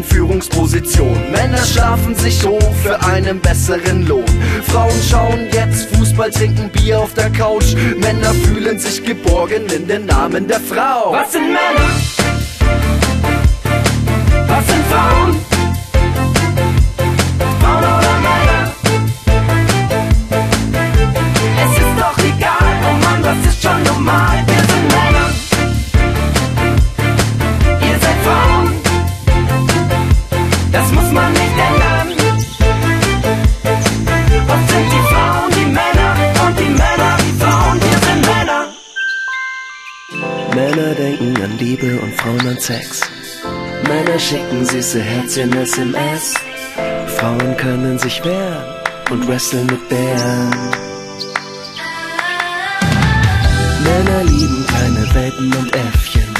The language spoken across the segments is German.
in den Führungspositionen. Männer schlafen sich hoch für einen besseren Lohn. Frauen schauen jetzt Fußball, trinken Bier auf der Couch. Männer fühlen sich geborgen in den Namen der Frau. Was sind Männer? Männer. Denken an Liebe und Frauen an Sex. Männer schicken süße Herzchen SMS. Frauen können sich wehren und wresteln mit Bären. Männer lieben kleine Welpen und Äffchen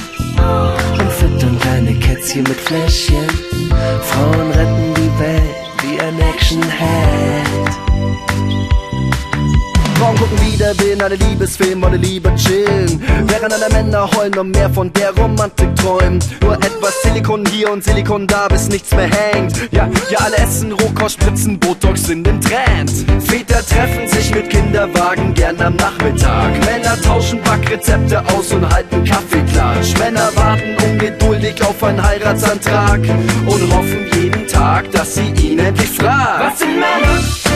und füttern kleine Kätzchen mit Fläschchen. Frauen retten die Welt wie ein Actionheld. Wieder, Willen, alle Liebesfilme, wollen lieber chillen. Während alle Männer heulen und mehr von der Romantik träumen. Nur etwas Silikon hier und Silikon da, bis nichts mehr hängt. Ja, ja, alle essen Rohkost, spritzen Botox in den Trend. Väter treffen sich mit Kinderwagen gern am Nachmittag. Männer tauschen Backrezepte aus und halten Kaffeeklatsch. Männer warten ungeduldig auf einen Heiratsantrag und hoffen jeden Tag, dass sie ihn endlich fragt. Was sind Männer?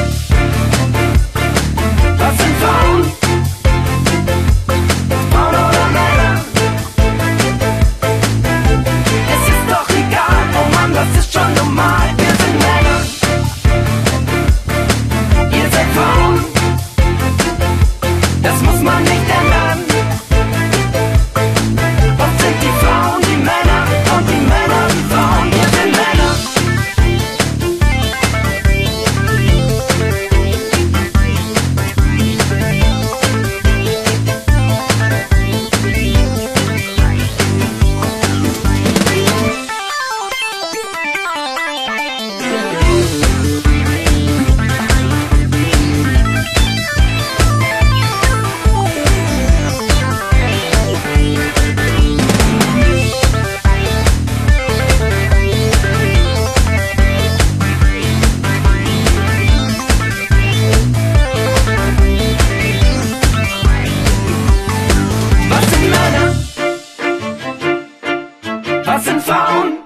Was sind Männer? Was sind Frauen?